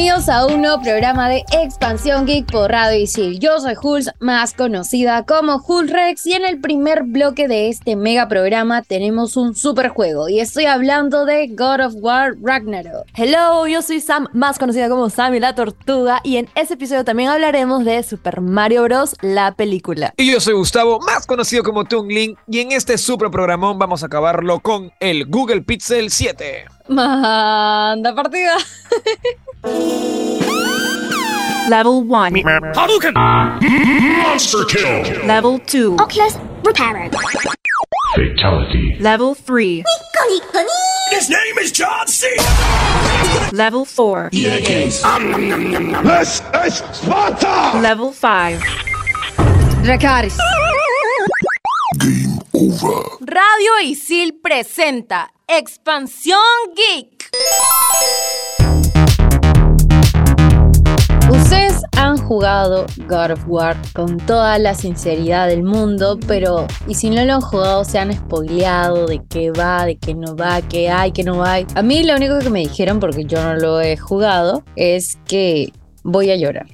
Bienvenidos a un nuevo programa de Expansión Geek por Radio Isil. Yo soy Jules, más conocida como Rex, y en el primer bloque de este mega programa tenemos un super juego y estoy hablando de God of War Ragnarok. Hello, yo soy Sam, más conocida como Sammy la Tortuga, y en este episodio también hablaremos de Super Mario Bros. la película. Y yo soy Gustavo, más conocido como Tungling, y en este super programón vamos a acabarlo con el Google Pixel 7. Manda partida. Level 1. Hadouken! Monster kill! Level 2. Oculus repaired. Fatality. Level 3. His name is John C. Level 4. This is Sparta! Level 5. Dracaris. Game over. Radio Isil presenta Expansión Geek. Han jugado God of War con toda la sinceridad del mundo, pero y si no lo han jugado se han spoileado de qué va, de qué no va, qué hay, qué no hay. A mí lo único que me dijeron, porque yo no lo he jugado, es que voy a llorar.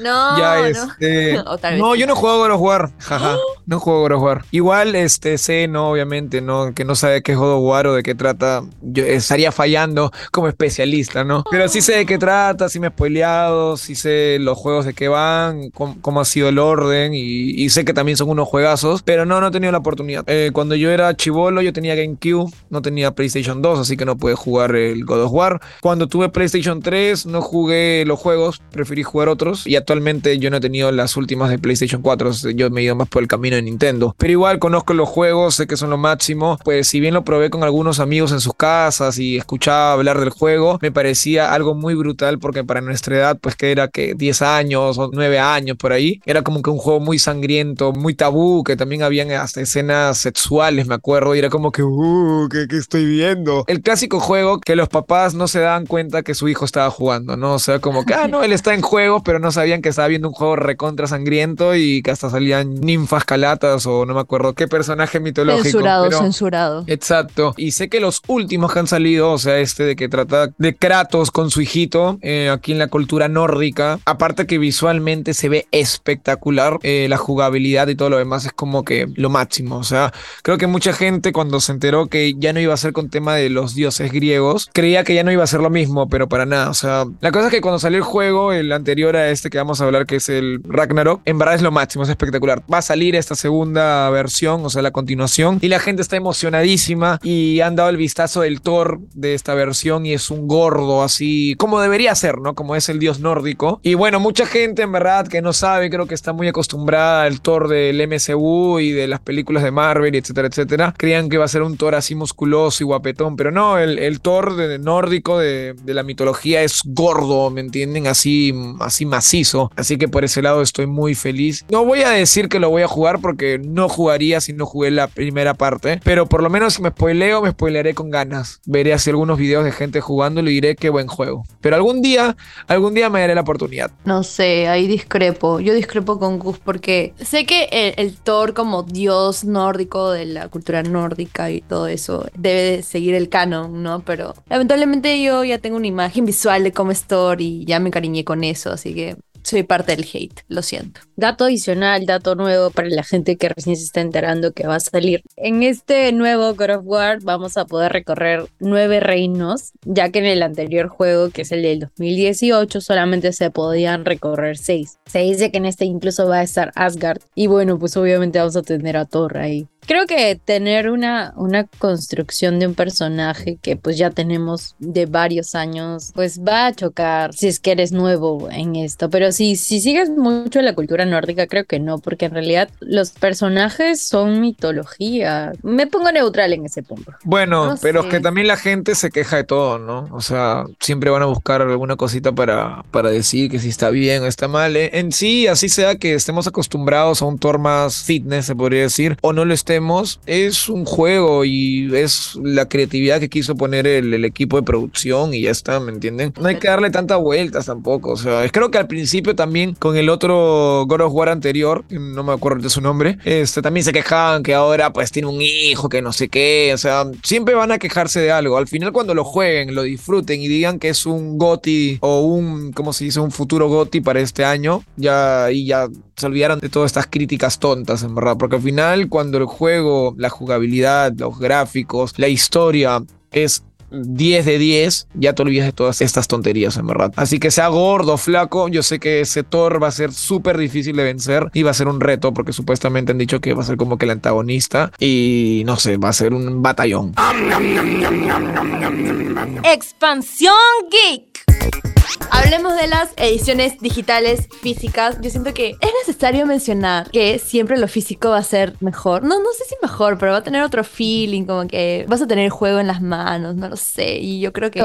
No, ya este. No, yo no juego God of War. Jaja. No juego God of War. Igual, este, sé, no, obviamente, no, que no sabe qué es God of War o de qué trata. Yo estaría fallando como especialista, ¿no? Pero sí sé de qué trata, sí me he spoileado, sí sé los juegos de qué van, cómo, cómo ha sido el orden y, y sé que también son unos juegazos, pero no, no he tenido la oportunidad. Eh, cuando yo era chivolo, yo tenía GameCube, no tenía PlayStation 2, así que no pude jugar el God of War. Cuando tuve PlayStation 3, no jugué los juegos, preferí jugar otros y actualmente yo no he tenido las últimas de PlayStation 4, o sea, yo me he ido más por el camino de Nintendo. Pero igual conozco los juegos, sé que son lo máximo, pues si bien lo probé con algunos amigos en sus casas y escuchaba hablar del juego, me parecía algo muy brutal porque para nuestra edad, pues que era que 10 años o 9 años por ahí, era como que un juego muy sangriento, muy tabú, que también habían hasta escenas sexuales, me acuerdo, y era como que, uh, ¿qué, qué estoy viendo? El clásico juego que los papás no se daban cuenta que su hijo estaba jugando, ¿no? O sea, como que, ah, no, él está en juego, pero no sabían que estaba viendo un juego recontra sangriento y que hasta salían ninfas calatas o no me acuerdo qué personaje mitológico. Censurado, pero- censurado. Exacto. Y sé que los últimos que han salido, o sea, este de que trata de Kratos con su hijito, eh, aquí en la cultura nórdica, aparte que visualmente se ve espectacular, eh, la jugabilidad y todo lo demás es como que lo máximo. O sea, creo que mucha gente cuando se enteró que ya no iba a ser con tema de los dioses griegos, creía que ya no iba a ser lo mismo, pero para nada. O sea, la cosa es que cuando salió el juego, el anterior a este que vamos a hablar, que es el Ragnarok, en verdad es lo máximo, es espectacular. Va a salir esta segunda versión, o sea, la continuación, y la gente está emocionadísima y han dado el vistazo del Thor de esta versión y es un gordo así, como debería ser, ¿no? Como es el dios nórdico. Y bueno, mucha gente en verdad que no sabe, creo que está muy acostumbrada al Thor del MCU y de las películas de Marvel, etcétera, etcétera. Creían que va a ser un Thor así musculoso y guapetón, pero no, el, el Thor de, nórdico de, de la mitología es gordo, ¿me entienden? Así, así macizo. Así que por ese lado estoy muy feliz. No voy a decir que lo voy a jugar porque no jugaría si no jugué la primera parte, pero por lo menos si me spoileo, me spoilearé con ganas. Veré así algunos videos de gente jugándolo y diré qué buen juego. Pero algún día, algún día me daré la oportunidad. No sé, ahí discrepo. Yo discrepo con Gus porque sé que el, Thor como dios nórdico de la cultura nórdica y todo eso debe de seguir el canon, ¿no? Pero lamentablemente yo ya tengo una imagen visual de cómo es Thor y ya me encariñé con eso, así que soy parte del hate, lo siento. Dato adicional, dato nuevo para la gente que recién se está enterando que va a salir. En este nuevo God of War vamos a poder recorrer nueve reinos, ya que en el anterior juego, que es el del 2018, solamente se podían recorrer seis. Se dice que en este incluso va a estar Asgard. Y bueno, pues obviamente vamos a tener a Thor ahí. Creo que tener una, una construcción de un personaje que pues ya tenemos de varios años, pues va a chocar si es que eres nuevo en esto. Pero si, si sigues mucho la cultura nórdica, creo que no, porque en realidad los personajes son mitología. Me pongo neutral en ese punto. Bueno, No pero es que también la gente se queja de todo, ¿no? O sea, siempre van a buscar alguna cosita para, para decir que si está bien o está mal. Eh, En sí, así sea que estemos acostumbrados a un Thor más fitness, se podría decir, o no lo estemos, es un juego y es la creatividad que quiso poner el, el equipo de producción y ya está, ¿me entienden? No hay que darle tantas vueltas tampoco, o sea, creo que al principio también con el otro God of War anterior, no me acuerdo de su nombre, este, también se quejaban que ahora pues tiene un hijo, que no sé qué, o sea, siempre van a quejarse de algo. Al final cuando lo jueguen, lo disfruten y digan que es un GOTI o un, ¿cómo se dice? Un futuro GOTI para este año, ya, y ya se olvidaron de todas estas críticas tontas, en verdad, porque al final cuando el juego, la jugabilidad, los gráficos, la historia es 10 de 10, ya te olvidas de todas estas tonterías, en verdad. Así que sea gordo, flaco, yo sé que ese Thor va a ser súper difícil de vencer y va a ser un reto porque supuestamente han dicho que va a ser como que el antagonista y no sé, va a ser un batallón. Expansión Geek. Hablemos de las ediciones digitales físicas. Yo siento que es necesario mencionar que siempre lo físico va a ser mejor. No, no sé si mejor, pero va a tener otro feeling, como que vas a tener el juego en las manos, no lo sé. Y yo creo que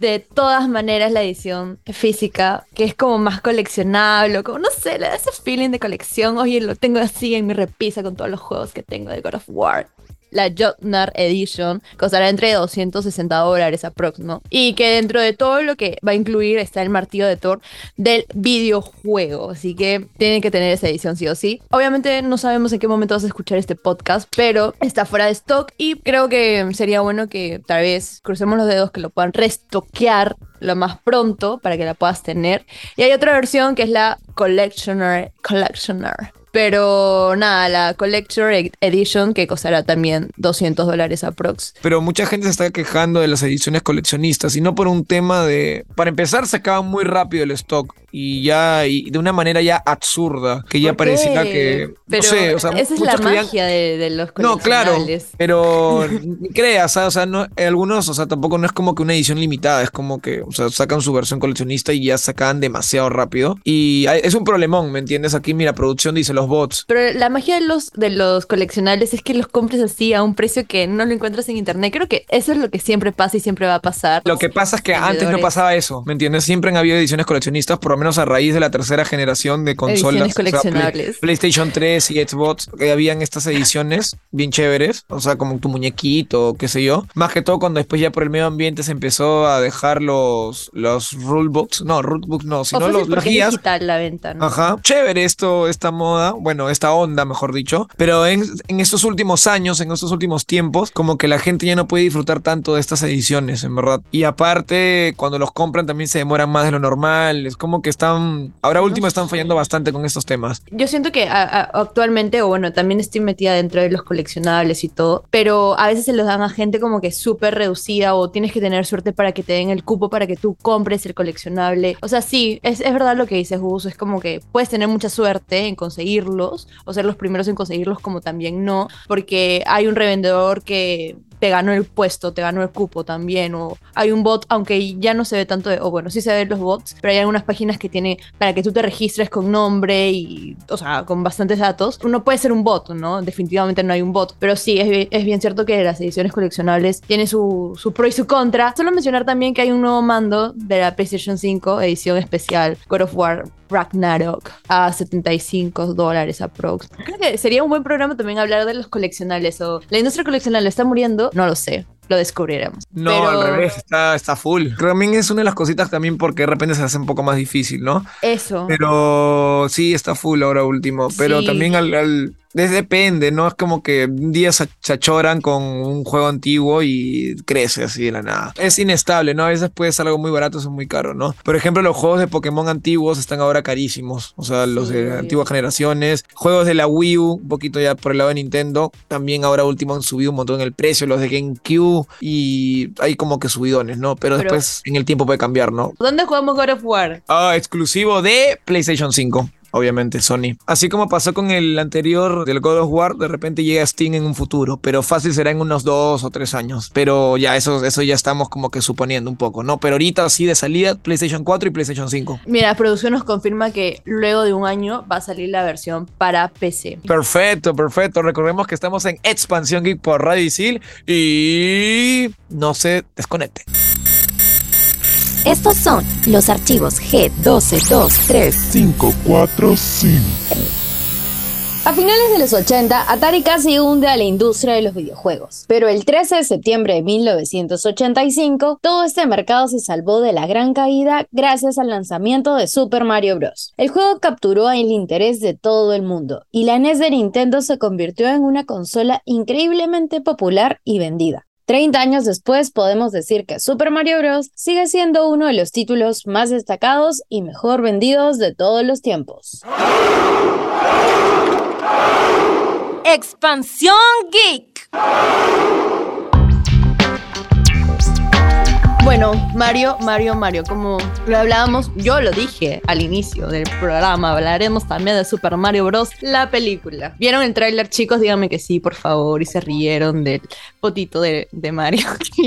de todas maneras la edición física, que es como más coleccionable, como no sé, le da ese feeling de colección. Oye, lo tengo así en mi repisa con todos los juegos que tengo de God of War la Jotnar Edition costará entre 260 dólares aprox, ¿no? Y que dentro de todo lo que va a incluir está el martillo de Thor del videojuego. Así que tienen que tener esa edición sí o sí. Obviamente no sabemos en qué momento vas a escuchar este podcast, pero está fuera de stock y creo que sería bueno que tal vez crucemos los dedos que lo puedan restoquear lo más pronto para que la puedas tener. Y hay otra versión que es la Collectioner. Collectioner. Pero nada, la Collector Edition que costará también 200 dólares aprox. Pero mucha gente se está quejando de las ediciones coleccionistas y no por un tema de... Para empezar, se acaba muy rápido el stock y ya y de una manera ya absurda, que ya ¿Por pareciera qué? que... Pero no sé, o sea, esa es la querían- magia de, de los No, claro, pero ni creas, o sea, no, algunos, o sea, tampoco no es como que una edición limitada, es como que, o sea, sacan su versión coleccionista y ya sacan demasiado rápido. Y hay- es un problemón, ¿me entiendes? Aquí, mira, producción dice los bots. Pero la magia de los, de los coleccionables es que los compres así a un precio que no lo encuentras en internet. Creo que eso es lo que siempre pasa y siempre va a pasar. Lo que pasa es que antes no pasaba eso, ¿me entiendes? Siempre han habido ediciones coleccionistas, por lo menos a raíz de la tercera generación de consolas. Ediciones o sea, Play- coleccionables. PlayStation 3 y Xbox, que habían estas ediciones bien chéveres, o sea, como tu muñequito, qué sé yo. Más que todo cuando después ya por el medio ambiente se empezó a dejar los, los rulebooks, no, rulebooks no, o sino los, es guías. digital la venta, ¿no? Ajá, chévere esto, esta moda, bueno, esta onda, mejor dicho, pero en, en estos últimos años, en estos últimos tiempos, como que la gente ya no puede disfrutar tanto de estas ediciones, en verdad. Y aparte, cuando los compran también se demoran más de lo normal, es como que están, ahora último están fallando bastante con estos temas. Yo siento que a- a- actualmente, o bueno, también estoy metida dentro de los coleccionables y todo, pero a veces se los dan a gente como que súper reducida o tienes que tener suerte para que te den el cupo para que tú compres el coleccionable. O sea, sí, es, es verdad lo que dices, Gus, es como que puedes tener mucha suerte en conseguirlos o ser los primeros en conseguirlos como también no, porque hay un revendedor que te ganó el puesto, te ganó el cupo también, o hay un bot, aunque ya no se ve tanto, de- o bueno, sí se ven los bots, pero hay algunas páginas que tiene para que tú te registres con nombre y, o sea, con bastantes datos. Uno puede ser un bot, ¿no? Definitivamente no hay un bot, pero sí, es bien cierto que las ediciones coleccionables tienen su, su pro y su contra. Solo mencionar también que hay un nuevo mando de la PlayStation 5, edición especial, God of War Ragnarok, a 75 dólares aprox. Creo que sería un buen programa también hablar de los coleccionables o la industria coleccionable está muriendo, no lo sé, lo descubriremos. No, Pero al revés, está, está full. También es una de las cositas también porque de repente se hace un poco más difícil, ¿no? Eso. Pero sí, está full ahora último. Pero Sí. también al, depende, ¿no? Es como que un día se, achoran con un juego antiguo y crece así de la nada. Es inestable, ¿no? A veces puede ser algo muy barato, es muy caro, ¿no? Por ejemplo, los juegos de Pokémon antiguos están ahora carísimos. O sea, los Sí, de antiguas generaciones. Juegos de la Wii U, un poquito ya por el lado de Nintendo. También ahora último han subido un montón el precio. Los de GameCube y hay como que subidones, ¿no? Pero, Pero- después en el tiempo puede cambiar, ¿no? ¿Dónde jugamos God of War? Ah, exclusivo de PlayStation 5. Obviamente, Sony. Así como pasó con el anterior del God of War, de repente llega Steam en un futuro, pero fácil será en unos dos o tres años. Pero ya eso, eso ya estamos como que suponiendo un poco, ¿no? Pero ahorita sí de salida, PlayStation 4 y PlayStation 5. Mira, producción nos confirma que luego de un año va a salir la versión para PC. Perfecto, perfecto. Recordemos que estamos en Expansión Geek por Radio Isil y no se desconecte. Estos son los archivos G12235. 545. A finales de los 80, Atari casi hunde a la industria de los videojuegos. Pero el 13 de septiembre de 1985, todo este mercado se salvó de la gran caída gracias al lanzamiento de Super Mario Bros. El juego capturó el interés de todo el mundo y la NES de Nintendo se convirtió en una consola increíblemente popular y vendida. 30 años después podemos decir que Super Mario Bros. sigue siendo uno de los títulos más destacados y mejor vendidos de todos los tiempos. Expansión Geek. Bueno, Mario, Mario, Mario, como lo hablábamos, yo lo dije al inicio del programa, hablaremos también de Super Mario Bros. la película. ¿Vieron el tráiler, chicos? Díganme que sí, por favor, y se rieron del potito de, Mario.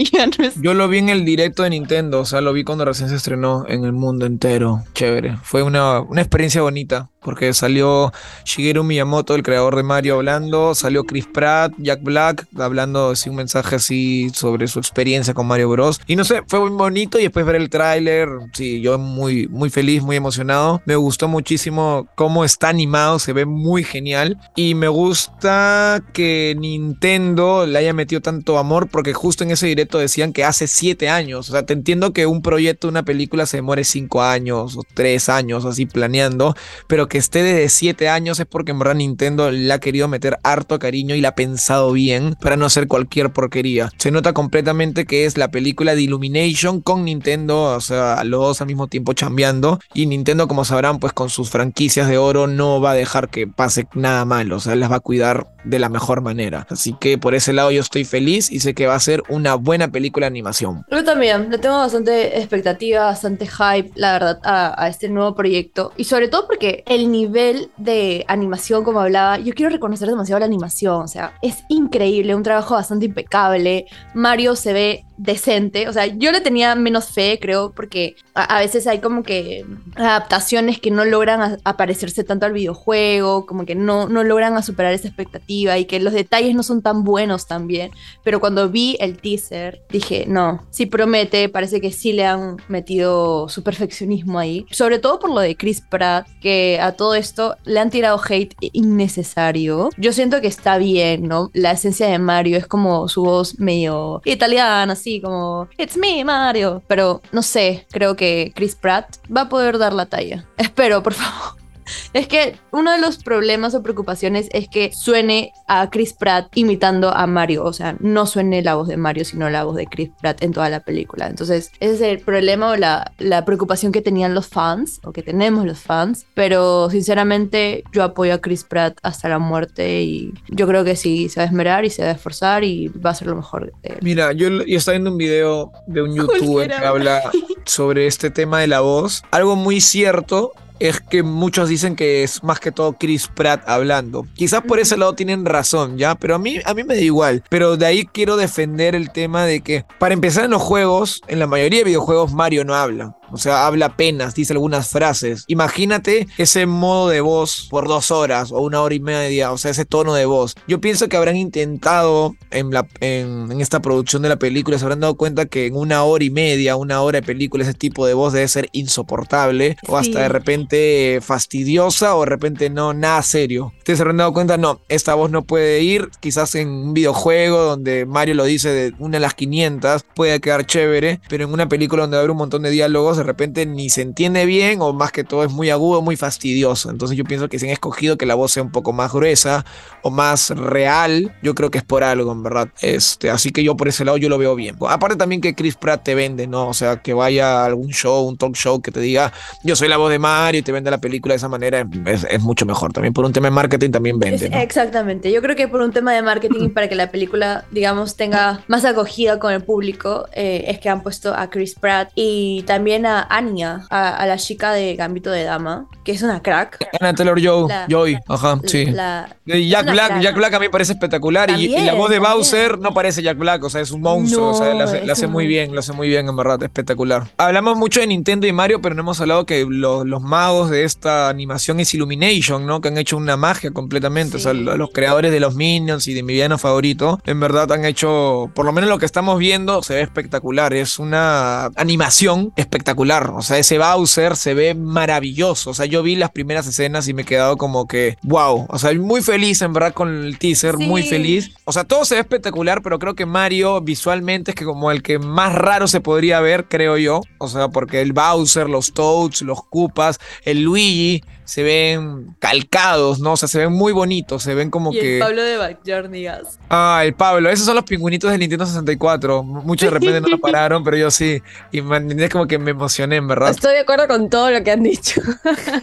yo lo vi en el directo de Nintendo, o sea, lo vi cuando recién se estrenó en el mundo entero. Chévere, fue una, una experiencia bonita porque salió Shigeru Miyamoto, el creador de Mario, hablando, salió Chris Pratt, Jack Black, hablando así un mensaje así sobre su experiencia con Mario Bros. Y no sé, fue muy bonito y después ver el tráiler, sí, yo muy, muy feliz, muy emocionado. Me gustó muchísimo cómo está animado, se ve muy genial. Y me gusta que Nintendo le haya metido tanto amor, porque justo en ese directo decían que hace siete años. O sea, te entiendo que un proyecto, una película se demore cinco años o tres años así planeando, pero que que esté desde 7 años es porque en verdad Nintendo le ha querido meter harto cariño y la ha pensado bien para no hacer cualquier porquería. Se nota completamente que es la película de Illumination con Nintendo, o sea, los dos al mismo tiempo chambeando. Y Nintendo, como sabrán, pues con sus franquicias de oro no va a dejar que pase nada malo, o sea, las va a cuidar de la mejor manera. Así que por ese lado yo estoy feliz y sé que va a ser una buena película de animación. Yo también, le tengo bastante expectativa, bastante hype, la verdad, a este nuevo proyecto. Y sobre todo porque el nivel de animación, como hablaba, yo quiero reconocer demasiado la animación, o sea, es increíble, un trabajo bastante impecable. Mario se ve decente. O sea, yo le tenía menos fe, creo, porque a, veces hay como que adaptaciones que no logran aparecerse tanto al videojuego, como que no, no logran a superar esa expectativa y que los detalles no son tan buenos también. Pero cuando vi el teaser, dije, no, sí promete, parece que sí le han metido su perfeccionismo ahí. Sobre todo por lo de Chris Pratt, que a todo esto le han tirado hate innecesario. Yo siento que está bien, ¿no? La esencia de Mario es como su voz medio italiana, así como, It's me, Mario. Pero no sé, creo que Chris Pratt va a poder dar la talla. Espero, por favor. Es que uno de los problemas o preocupaciones es que suene a Chris Pratt imitando a Mario. O sea, no suene la voz de Mario, sino la voz de Chris Pratt en toda la película. Entonces, ese es el problema o la, la preocupación que tenían los fans, o que tenemos los fans. Pero sinceramente, yo apoyo a Chris Pratt hasta la muerte y yo creo que sí, se va a esmerar y se va a esforzar y va a ser lo mejor de Mira, yo, yo estaba viendo un video de un youtuber que habla sobre este tema de la voz. Algo muy cierto es que muchos dicen que es más que todo Chris Pratt hablando. Quizás por ese lado tienen razón, ¿ya? Pero a mí, a mí me da igual. Pero de ahí quiero defender el tema de que, para empezar en los juegos, en la mayoría de videojuegos Mario no habla. O sea, habla apenas, dice algunas frases. Imagínate ese modo de voz por dos horas o una hora y media, o sea, ese tono de voz. Yo pienso que habrán intentado en, la, en, en esta producción de la película, se habrán dado cuenta que en una hora y media, una hora de película, ese tipo de voz debe ser insoportable o hasta de repente fastidiosa o de repente no, nada serio. Ustedes se habrán dado cuenta, no, esta voz no puede ir, quizás en un videojuego donde Mario lo dice de una de las 500, puede quedar chévere, pero en una película donde va a haber un montón de diálogos, repente ni se entiende bien o más que todo es muy agudo, muy fastidioso. Entonces yo pienso que si han escogido que la voz sea un poco más gruesa o más real, yo creo que es por algo, en verdad. Este, así que yo por ese lado yo lo veo bien. Aparte también que Chris Pratt te vende, ¿no? O sea, que vaya a algún show, un talk show que te diga, yo soy la voz de Mario y te vende la película de esa manera, es, es mucho mejor. También por un tema de marketing también vende. ¿no? Exactamente. Yo creo que por un tema de marketing y para que la película, digamos, tenga más acogida con el público, eh, es que han puesto a Chris Pratt y también a Anya, a, a, la chica de Gambito de Dama, que es una crack. Anna Taylor Joy, la, Joy, ajá, sí. La, Jack Black, crack, Jack Black a mí me parece espectacular y, y, la voz de también. Bowser no parece Jack Black, o sea, es un monstruo, no, o sea, lo hace, muy bien, lo hace muy bien, en verdad, espectacular. Hablamos mucho de Nintendo y Mario, pero no hemos hablado que lo, los magos de esta animación es Illumination, ¿no? Que han hecho una magia completamente, sí. o sea, los creadores de los Minions y de mi villano favorito, en verdad han hecho, por lo menos lo que estamos viendo, se ve espectacular, es una animación espectacular espectacular. O sea, ese Bowser se ve maravilloso. O sea, yo vi las primeras escenas y me he quedado como que, wow. O sea, muy feliz en verdad con el teaser, muy feliz. O sea, todo se ve espectacular, pero creo que Mario visualmente es que como el que más raro se podría ver, creo yo. O sea, porque el Bowser, los Toads, los Koopas, el Luigi se ven calcados, ¿no? O sea, se ven muy bonitos, se ven como Y que... el Pablo de Backyard, digas. Ah, el Pablo, esos son los pingüinitos del Nintendo 64. Muchos de repente no lo pararon, pero yo sí. Y me entendés como que me emocioné, en verdad. Estoy de acuerdo con todo lo que han dicho.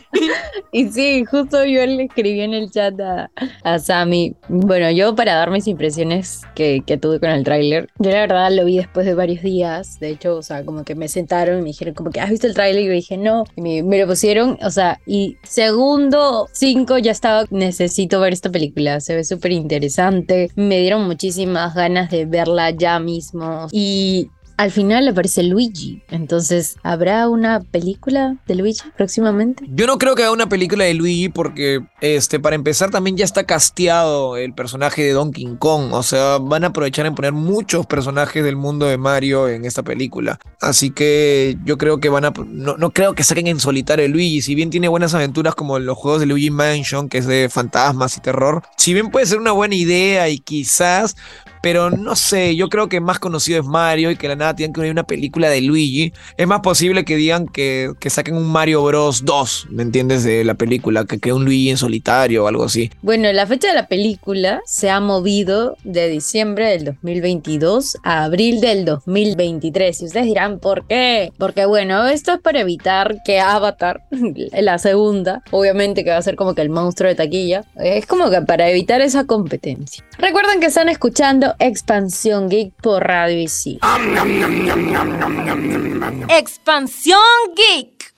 y sí, justo yo le escribí en el chat a, a Sammy. Bueno, yo para dar mis impresiones que, que tuve con el tráiler, yo la verdad lo vi después de varios días. De hecho, o sea, como que me sentaron y me dijeron como que, ¿has visto el tráiler? Y yo dije, no. Y me, me lo pusieron, o sea, y segundo cinco ya estaba, necesito ver esta película. Se ve súper interesante. Me dieron muchísimas ganas de verla ya mismo. Y al final aparece Luigi. Entonces, ¿habrá una película de Luigi próximamente? Yo no creo que haga una película de Luigi porque, este, para empezar, también ya está casteado el personaje de Donkey Kong. O sea, van a aprovechar en poner muchos personajes del mundo de Mario en esta película. Así que yo creo que van a. No, no creo que saquen en solitario a Luigi. Si bien tiene buenas aventuras como los juegos de Luigi Mansion, que es de fantasmas y terror. Si bien puede ser una buena idea y quizás. Pero no sé, yo creo que más conocido es Mario y que la nada tienen que unir una película de Luigi. Es más posible que digan que, que saquen un Mario Bros 2, ¿me entiendes? De la película, que, que un Luigi en solitario o algo así. Bueno, la fecha de la película se ha movido de diciembre del 2022 a abril del 2023. Y ustedes dirán, ¿por qué? Porque bueno, esto es para evitar que Avatar, la segunda, obviamente que va a ser como que el monstruo de taquilla, es como que para evitar esa competencia. Recuerden que están escuchando Expansión Geek por Radio Isil. Expansión Geek.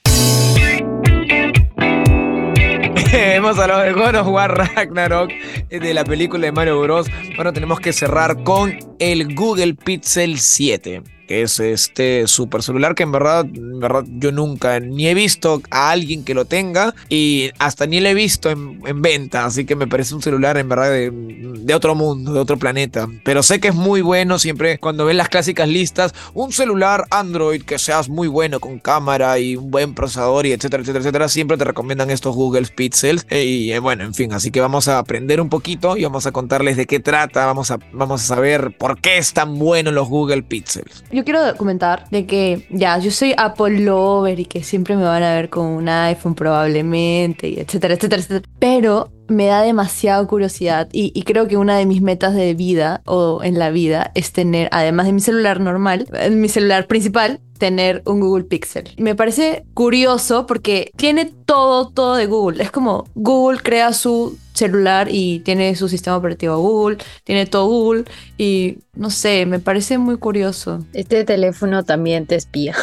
Hemos hablado de God of War Ragnarok, de la película de Mario Bros. Bueno, tenemos que cerrar con el Google Pixel 7. Que es este super celular que en verdad, en verdad yo nunca ni he visto a alguien que lo tenga y hasta ni lo he visto en, en venta. Así que me parece un celular en verdad de, otro mundo, de otro planeta. Pero sé que es muy bueno siempre cuando ven las clásicas listas. Un celular Android que seas muy bueno con cámara y un buen procesador y etcétera, etcétera, etcétera. Siempre te recomiendan estos Google Pixels. Eh, Y eh, bueno, en fin, así que vamos a aprender un poquito y vamos a contarles de qué trata. Vamos a, vamos a saber por qué están buenos los Google Pixels. Yo quiero comentar de que ya, yo soy Apple lover y que siempre me van a ver con un iPhone probablemente, y etcétera, etcétera, etcétera. Pero me da demasiada curiosidad y, creo que una de mis metas de vida o en la vida es tener, además de mi celular normal, eh, mi celular principal, tener un Google Pixel. Me parece curioso porque tiene todo, todo de Google. Es como Google crea su celular y tiene su sistema operativo Google, tiene todo Google y no sé, me parece muy curioso. Este teléfono también te espía.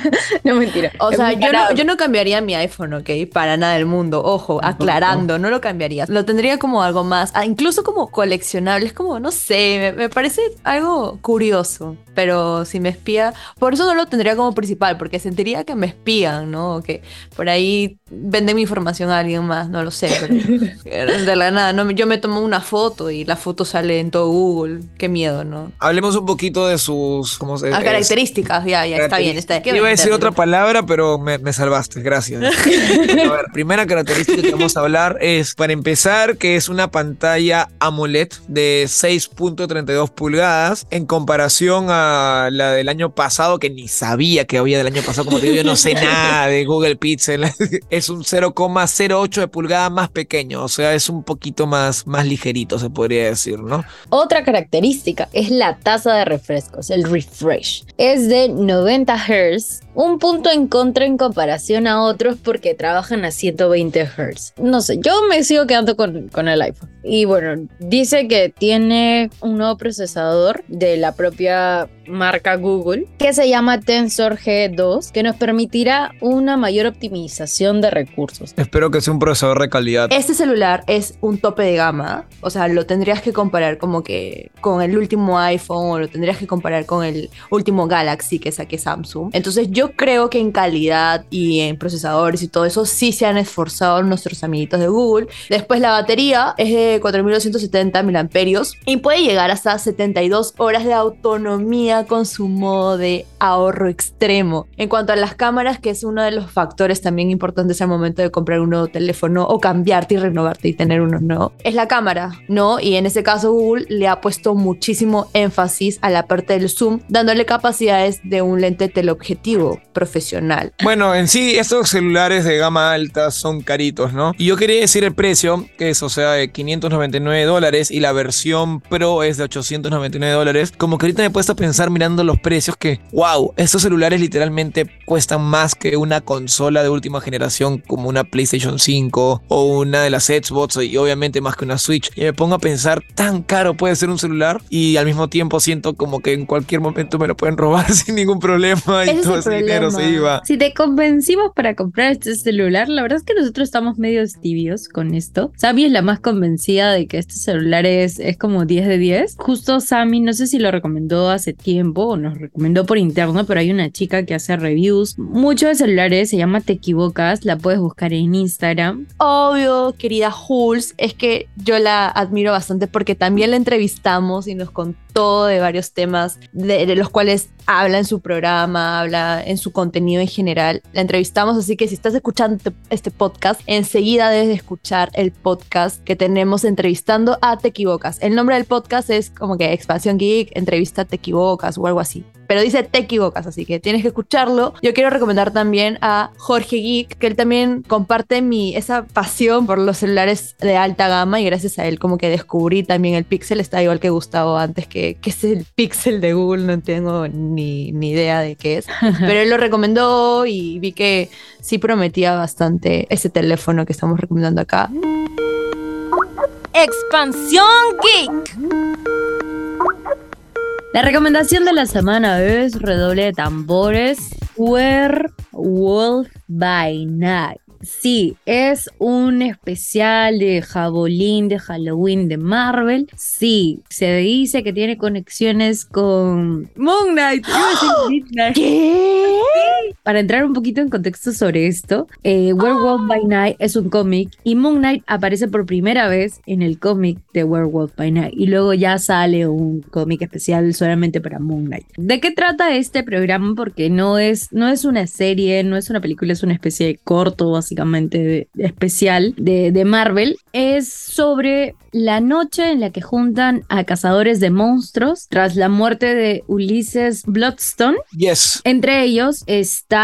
no mentira. O sea, yo no, yo no cambiaría mi iPhone, ¿ok? Para nada del mundo. Ojo, aclarando, no lo cambiaría. Lo tendría como algo más, ah, incluso como coleccionable. Es como, no sé, me, me parece algo curioso. Pero si me espía, por eso no lo tendría como principal, porque sentiría que me espían, ¿no? O que por ahí venden mi información a alguien más, no lo sé. Pero de la nada, ¿no? yo me tomo una foto y la foto sale en todo Google. Qué miedo, ¿no? Hablemos un poquito de sus ¿cómo se, Ah, características, ya, ya, está bien. Está, ¿qué Iba a decir otra palabra, pero me, me salvaste, gracias. a ver, primera característica que vamos a hablar es, para empezar, que es una pantalla AMOLED de 6.32 pulgadas en comparación a la del año pasado, que ni sabía que había del año pasado. Como te digo, yo no sé nada de Google Pixel. es un 0,08 de pulgada más pequeño, o sea, es un poquito más, más ligerito, se podría decir, ¿no? Otra característica es la tasa de refrescos, el refresh. Es de 90 Hz, un punto en contra en comparación a otros porque trabajan a 120 Hz. No sé, yo me sigo quedando con, con el iPhone. Y bueno, dice que tiene un nuevo procesador de la propia marca Google que se llama Tensor G2 que nos permitirá una mayor optimización de recursos. Espero que sea un procesador de calidad. Este celular es un tope de gama, o sea, lo tendrías que comparar como que con el último iPhone o lo tendrías que comparar con el último Galaxy que saque Samsung. Entonces yo creo que en calidad y en procesadores y todo eso sí se han esforzado nuestros amiguitos de Google. Después la batería es de de 4270 miliamperios y puede llegar hasta 72 horas de autonomía con su modo de ahorro extremo. En cuanto a las cámaras, que es uno de los factores también importantes al momento de comprar un nuevo teléfono o cambiarte y renovarte y tener uno nuevo, es la cámara, ¿no? Y en ese caso Google le ha puesto muchísimo énfasis a la parte del zoom, dándole capacidades de un lente teleobjetivo profesional. Bueno, en sí, estos celulares de gama alta son caritos, ¿no? Y yo quería decir el precio, que es, o sea, de 599 dólares y la versión Pro es de 899 dólares. Como que ahorita me he puesto a pensar mirando los precios que, wow, estos celulares literalmente cuestan más que una consola de última generación como una PlayStation 5 o una de las Xbox y obviamente más que una Switch. Y me pongo a pensar, tan caro puede ser un celular y al mismo tiempo siento como que en cualquier momento me lo pueden robar sin ningún problema y Ese es todo ese dinero se iba. Si te convencimos para comprar este celular, la verdad es que nosotros estamos medio tibios con esto. Sammy es la más convencida de que este celular es, es como 10 de 10. Justo Sammy, no sé si lo recomendó hace tiempo o nos recomendó por interno, pero hay una chica que hace reviews mucho de celulares, se llama Te Equivocas, la puedes buscar en Instagram. Obvio, querida Jules, es que yo la admiro bastante porque también la entrevistamos y nos contó de varios temas de, los cuales habla en su programa, habla en su contenido en general. La entrevistamos, así que si estás escuchando te- este podcast, enseguida debes de escuchar el podcast que tenemos entrevistando a Te Equivocas. El nombre del podcast es como que Expansión Geek, entrevista Te Equivocas o algo así. Pero dice Te Equivocas, así que tienes que escucharlo. Yo quiero recomendar también a Jorge Geek, que él también comparte mi, esa pasión por los celulares de alta gama y gracias a él como que descubrí también el Pixel. Está igual que Gustavo antes, que, que es el Pixel de Google, no tengo ni, ni idea de qué es. Pero él lo recomendó y vi que sí prometía bastante ese teléfono que estamos recomendando acá. Expansión Geek. La recomendación de la semana es redoble de tambores. Werewolf by Night. Sí, es un especial de Jabolín de Halloween de Marvel. Sí, se dice que tiene conexiones con Moon Knight. Iba a decir Midnight. ¿Qué? Para entrar un poquito en contexto sobre esto, eh, Werewolf by Night es un cómic y Moon Knight aparece por primera vez en el cómic de Werewolf by Night y luego ya sale un cómic especial solamente para Moon Knight. ¿De qué trata este programa? Porque no es, no es una serie, no es una película, es una especie de corto básicamente de- de especial de, de Marvel. Es sobre la noche en la que juntan a cazadores de monstruos tras la muerte de Ulises Bloodstone. Yes. Entre ellos está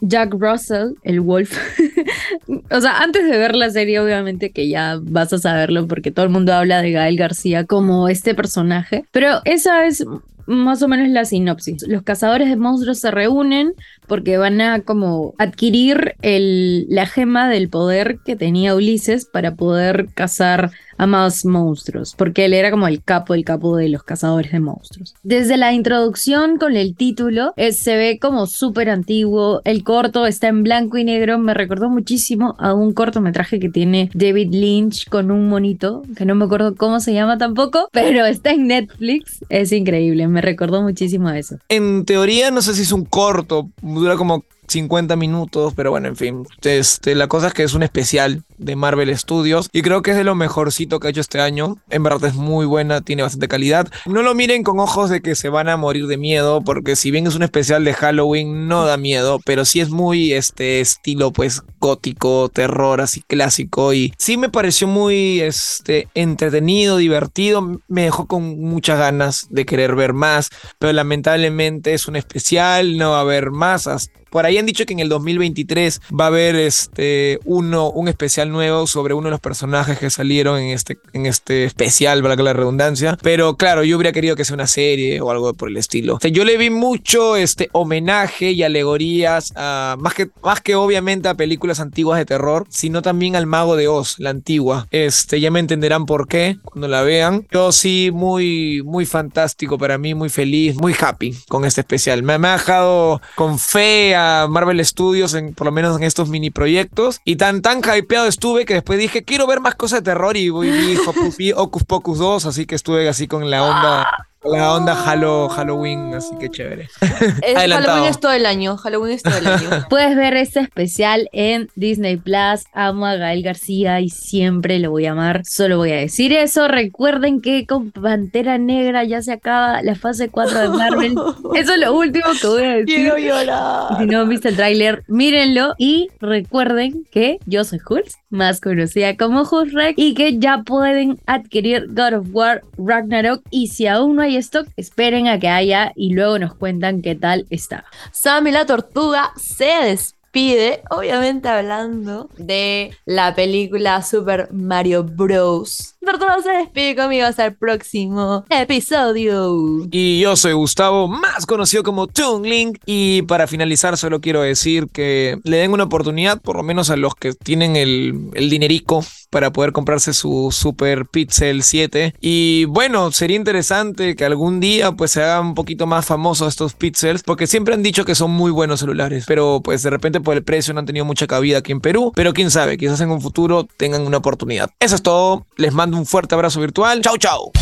Jack Russell, el Wolf. o sea, antes de ver la serie, obviamente que ya vas a saberlo porque todo el mundo habla de Gael García como este personaje. Pero esa es más o menos la sinopsis. Los cazadores de monstruos se reúnen porque van a como adquirir la gema del poder que tenía Ulises para poder cazar a más monstruos, porque él era como el capo, el capo de los cazadores de monstruos. Desde la introducción con el título, eh, se ve como súper antiguo, el corto está en blanco y negro, me recordó muchísimo a un cortometraje que tiene David Lynch con un monito, que no me acuerdo cómo se llama tampoco, pero está en Netflix, es increíble, me recordó muchísimo eso. En teoría, no sé si es un corto, dura como 50 minutos, pero bueno, en fin. Este, la cosa es que es un especial de Marvel Studios y creo que es de lo mejorcito que ha hecho este año. En verdad es muy buena, tiene bastante calidad. No lo miren con ojos de que se van a morir de miedo, porque si bien es un especial de Halloween, no da miedo, pero sí es muy este estilo, pues gótico, terror, así clásico. Y sí me pareció muy este, entretenido, divertido. Me dejó con muchas ganas de querer ver más, pero lamentablemente es un especial, no va a haber más. hasta por ahí han dicho que en el 2023 va a haber este uno, un especial nuevo sobre uno de los personajes que salieron en este, en este especial, que la redundancia. Pero claro, yo hubiera querido que sea una serie o algo por el estilo. O sea, yo le vi mucho este homenaje y alegorías a, más que, más que obviamente a películas antiguas de terror, sino también al Mago de Oz, la antigua. Este, ya me entenderán por qué cuando la vean. Yo sí, muy, muy fantástico para mí, muy feliz, muy happy con este especial. Me, me ha dejado con fe a Marvel Studios, en, por lo menos en estos mini proyectos. Y tan, tan hypeado estuve que después dije, quiero ver más cosas de terror y voy vi Hocus, vi Hocus Pocus 2, así que estuve así con la onda La onda Halo, Halloween, así que chévere. Es-. Halloween es todo el año. Halloween es todo el año. Puedes ver este especial en Disney Plus. Amo a Gael García y siempre lo voy a amar. Solo voy a decir eso. Recuerden que con Pantera Negra ya se acaba la fase 4 de Marvel. Eso es lo último que voy a decir. Quiero llorar. Si no han visto el tráiler, mírenlo y recuerden que yo soy Hulz, más conocida como Hulzrek, y que ya pueden adquirir God of War Ragnarok y si aún no hay stock, esperen a que haya y luego nos cuentan qué tal está. Sammy la tortuga se despide, obviamente hablando de la película Super Mario Bros. Se despide conmigo hasta el próximo episodio. Y yo soy Gustavo, más conocido como Toon Link. Y para finalizar, solo quiero decir que le den una oportunidad, por lo menos a los que tienen el, el dinerico para poder comprarse su Super Pixel 7. Y bueno, sería interesante que algún día pues se hagan un poquito más famosos estos pixels, porque siempre han dicho que son muy buenos celulares, pero pues de repente por el precio no han tenido mucha cabida aquí en Perú. Pero quién sabe, quizás en un futuro tengan una oportunidad. Eso es todo. Les mando un fuerte abrazo virtual. Chau, chau.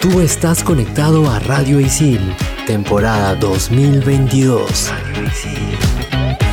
Tú estás conectado a Radio Isil, temporada 2022. Radio Isil.